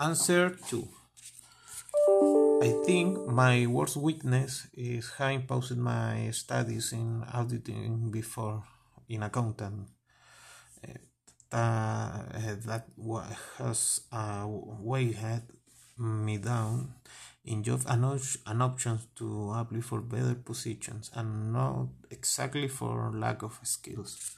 Answer 2. I think my worst weakness is having paused my studies in auditing before in accounting. Uh, that has uh, weighed me down in job and, options to apply for better positions and not exactly for lack of skills.